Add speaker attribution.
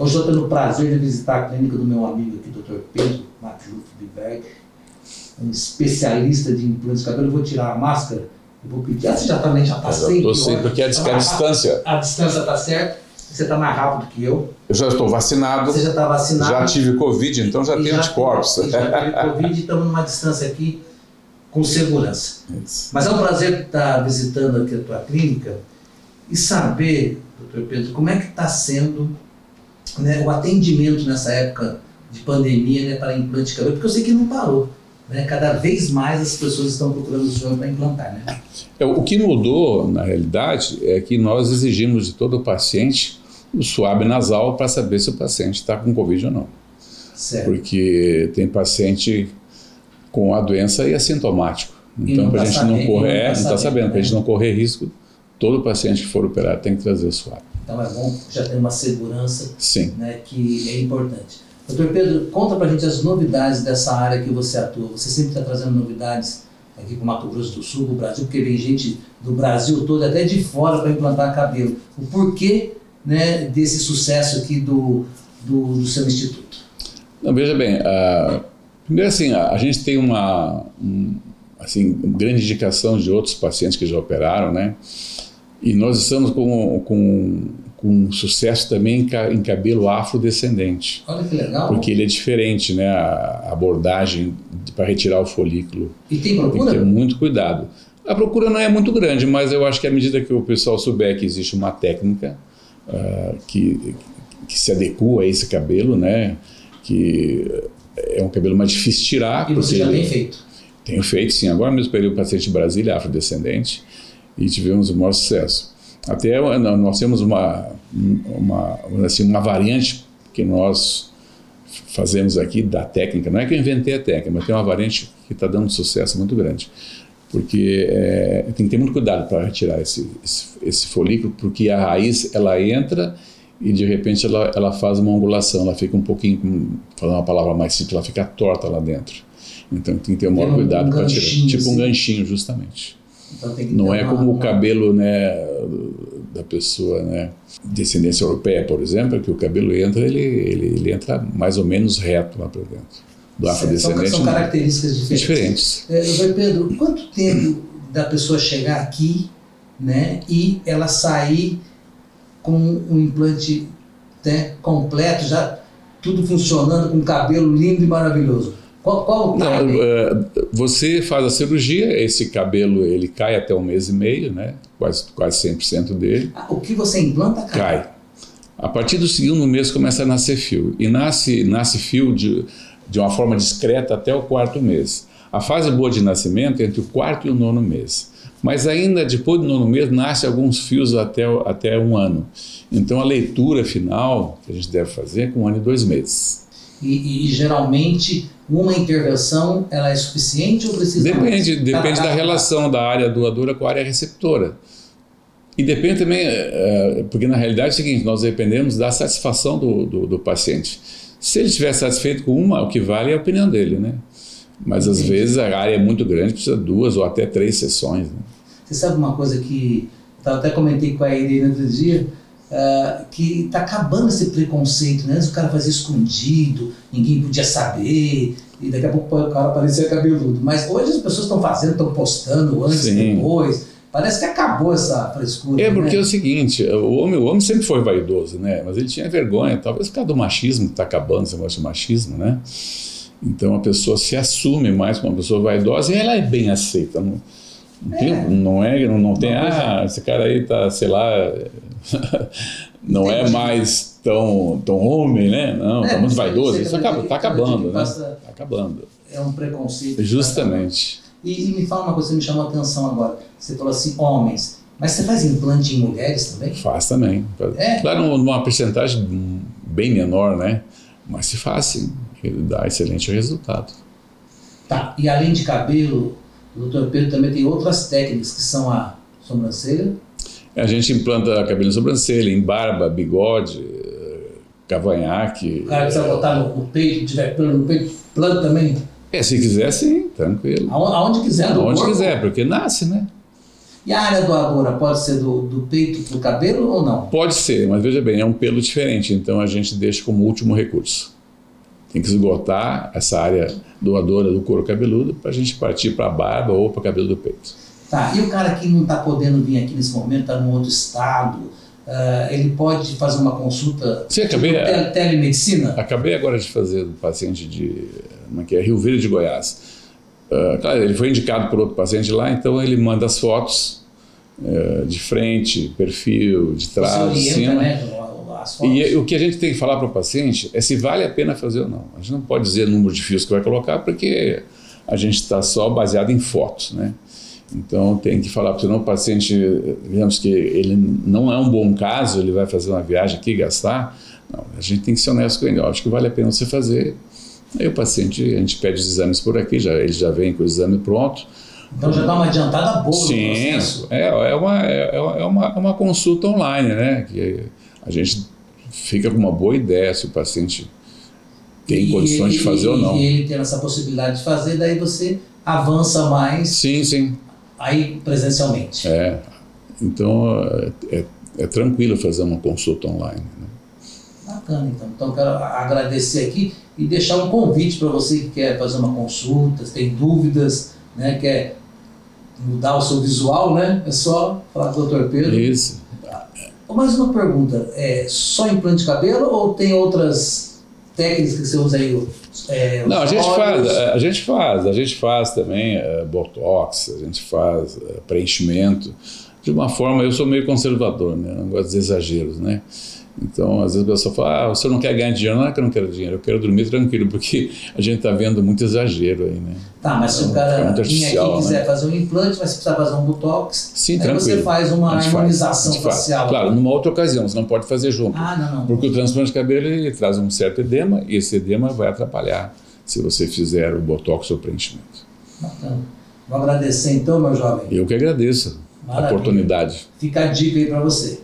Speaker 1: Hoje eu tenho o prazer de visitar a clínica do meu amigo aqui, Dr. Pedro Matluf Biberg, um especialista de implantes de cabelo. Eu vou tirar a máscara, eu vou pedir. Ah, você já também já está sem.
Speaker 2: Estou sem, porque a, a, distância.
Speaker 1: A, a distância está certa. Você está mais rápido que eu.
Speaker 2: Eu já estou vacinado.
Speaker 1: Você já está vacinado.
Speaker 2: Já tive Covid, então já tenho anticorpos.
Speaker 1: Já tive Covid e estamos numa distância aqui com segurança. Isso. Mas é um prazer estar visitando aqui a tua clínica e saber, doutor Pedro, como é que está sendo né, o atendimento nessa época de pandemia né, para implante de cabelo, porque eu sei que não parou. Né? Cada vez mais as pessoas estão procurando o senhor para implantar. Né?
Speaker 2: É, o que mudou, na realidade, é que nós exigimos de todo paciente o suave nasal para saber se o paciente está com Covid ou não.
Speaker 1: Certo.
Speaker 2: Porque tem paciente com a doença e assintomático. Então, para a tá gente não correr, não está é, tá sabendo, para a gente né? não correr risco, todo paciente que for operado tem que trazer o suave.
Speaker 1: Então é bom já ter uma segurança
Speaker 2: Sim.
Speaker 1: Né, que é importante. Doutor Pedro, conta para a gente as novidades dessa área que você atua. Você sempre está trazendo novidades aqui para o Mato Grosso do Sul, para o Brasil, porque vem gente do Brasil todo, até de fora, para implantar cabelo. O porquê né, desse sucesso aqui do, do, do seu instituto?
Speaker 2: Não, veja bem, uh, primeiro assim, a, a, gente tem uma um, assim, grande indicação de outros pacientes que já operaram, né? E nós estamos com, com, com sucesso também em cabelo afrodescendente.
Speaker 1: Olha que legal.
Speaker 2: Porque ele é diferente, né? A abordagem para retirar o folículo.
Speaker 1: E tem procura?
Speaker 2: Tem que ter muito cuidado. A procura não é muito grande, mas eu acho que à medida que o pessoal souber que existe uma técnica uh, que, que se adequa a esse cabelo, né? Que é um cabelo mais difícil de tirar.
Speaker 1: E você já tem feito?
Speaker 2: Tenho feito, sim. Agora mesmo peguei o paciente de Brasília, afrodescendente e tivemos o maior sucesso. Até nós temos uma, uma, assim, uma variante que nós fazemos aqui da técnica, não é que eu inventei a técnica, mas tem uma variante que está dando sucesso muito grande. Porque é, tem que ter muito cuidado para retirar esse, esse, esse, folículo, porque a raiz ela entra e de repente ela, ela faz uma angulação, ela fica um pouquinho, falando uma palavra mais simples, ela fica torta lá dentro. Então tem que ter o maior um, cuidado um para tirar. Tipo um ganchinho, justamente. Então, não é como uma... o cabelo né, da pessoa, né, descendência europeia, por exemplo, que o cabelo entra, ele, ele, ele entra mais ou menos reto lá para dentro.
Speaker 1: Do afrodescendente. São, são características diferentes. diferentes. É, Pedro, quanto tempo da pessoa chegar aqui né, e ela sair com um implante né, completo, já tudo funcionando, com um cabelo lindo e maravilhoso? Qual, qual o Não,
Speaker 2: uh, você faz a cirurgia, esse cabelo ele cai até um mês e meio, né? quase, quase 100% dele.
Speaker 1: Ah, o que você implanta cai?
Speaker 2: Cai. A partir do segundo mês começa a nascer fio. E nasce, nasce fio de, de uma forma discreta até o quarto mês. A fase boa de nascimento é entre o quarto e o nono mês. Mas ainda depois do nono mês nasce alguns fios até, até um ano. Então a leitura final que a gente deve fazer é com um ano e dois meses.
Speaker 1: E, e, geralmente uma intervenção ela é suficiente ou precisa
Speaker 2: depende mais? depende da relação da área doadora com a área receptora. E depende também é, porque na realidade é o seguinte nós dependemos da satisfação do, do, do, paciente. Se ele estiver satisfeito com uma o que vale é a opinião dele né? Mas às vezes a área é muito grande precisa de duas ou até três sessões né?
Speaker 1: você sabe uma coisa que eu até comentei com a Irene outro dia Uh, que está acabando esse preconceito, né? Antes o cara fazia escondido, ninguém podia saber, e daqui a pouco o cara parecia cabeludo. Mas hoje as pessoas estão fazendo, estão postando antes e depois. Parece que acabou essa frescura.
Speaker 2: É, porque
Speaker 1: né?
Speaker 2: é o seguinte, o homem, o homem sempre foi vaidoso, né? Mas ele tinha vergonha, talvez por causa do machismo que está acabando, esse negócio de machismo, né? Então a pessoa se assume mais como uma pessoa vaidosa e ela é bem aceita. Não, não, é. Tem, não, é, não, não tem, ah, esse cara aí tá, sei lá, não é mais tão, tão homem, né? Não, é, tá muito vaidoso. Isso acaba, tá acabando, né? Tá acabando.
Speaker 1: É um preconceito.
Speaker 2: Justamente.
Speaker 1: E, e, me fala uma coisa, você me chamou a atenção agora. Você falou assim, homens. Mas você faz implante em mulheres também?
Speaker 2: Faz também. É? Claro, numa porcentagem bem menor, né? Mas se faz sim. Ele dá excelente resultado.
Speaker 1: Tá. E além de cabelo, o doutor Pedro também tem outras técnicas que são a sobrancelha,
Speaker 2: a gente implanta cabelo sobrancelha, em barba, bigode, cavanhaque.
Speaker 1: O cara precisa botar no, peito, tiver plano no peito, plano também?
Speaker 2: É, se quiser, sim, tranquilo.
Speaker 1: Aonde, quiser,
Speaker 2: Aonde corpo. quiser, porque nasce, né?
Speaker 1: E a área doadora pode ser do, do peito para o cabelo ou não?
Speaker 2: Pode ser, mas veja bem, é um pelo diferente, então a gente deixa como último recurso. Tem que esgotar essa área doadora do couro cabeludo para a gente partir para a barba ou para o cabelo do peito.
Speaker 1: Tá, e o cara que não está podendo vir aqui nesse momento, está num outro estado, uh, ele pode fazer uma consulta
Speaker 2: Sim, acabei,
Speaker 1: tipo, tele, telemedicina?
Speaker 2: Acabei agora de fazer do paciente de que é Rio Verde de Goiás. Uh, claro, ele foi indicado por outro paciente lá, então ele manda as fotos uh, de frente, perfil, de trás, de cima. Né? E o que a gente tem que falar para o paciente é se vale a pena fazer ou não. A gente não pode dizer o número de fios que vai colocar, porque a gente está só baseado em fotos, né? Então tem que falar para o paciente, digamos que ele não é um bom caso, ele vai fazer uma viagem aqui gastar. Não, a gente tem que ser honesto com ele. Acho que vale a pena você fazer. Aí o paciente, a gente pede os exames por aqui, já, ele já vem com o exame pronto.
Speaker 1: Então já dá uma adiantada boa
Speaker 2: Sim, no processo. É, é, uma, é, é, uma, é uma consulta online, né? Que a gente fica com uma boa ideia se o paciente tem e condições ele, de fazer ou não.
Speaker 1: E ele tem essa possibilidade de fazer, daí você avança mais.
Speaker 2: Sim, sim
Speaker 1: aí presencialmente.
Speaker 2: É, então é, é, é tranquilo fazer uma consulta online. Né?
Speaker 1: Bacana, então. Então quero agradecer aqui e deixar um convite para você que quer fazer uma consulta, tem dúvidas, né, quer mudar o seu visual, né? É só falar com o Dr. Pedro.
Speaker 2: Isso.
Speaker 1: Mais uma pergunta, é só implante de cabelo ou tem outras técnicas que você usa aí?
Speaker 2: É, Não, a gente faz, a gente faz, a gente faz também é, botox, a gente faz é, preenchimento. De uma forma, eu sou meio conservador, né? não gosto de exageros, né? Então, às vezes a pessoa fala, ah, você não quer ganhar dinheiro? Não é que eu não quero dinheiro, eu quero dormir tranquilo, porque a gente está vendo muito exagero aí, né?
Speaker 1: Tá, mas se o cara vir aqui e quiser né? fazer um implante, vai precisar fazer um botox,
Speaker 2: Sim,
Speaker 1: aí
Speaker 2: tranquilo.
Speaker 1: você faz uma harmonização faz, facial.
Speaker 2: Faz. Claro, numa outra ocasião, você não pode fazer junto.
Speaker 1: Ah, não, não.
Speaker 2: Porque o transplante de cabelo ele traz um certo edema, e esse edema vai atrapalhar se você fizer o botox ou preenchimento.
Speaker 1: Bacana. Vou agradecer então, meu jovem.
Speaker 2: Eu que agradeço Maravilha. a oportunidade.
Speaker 1: Fica a dica aí para você.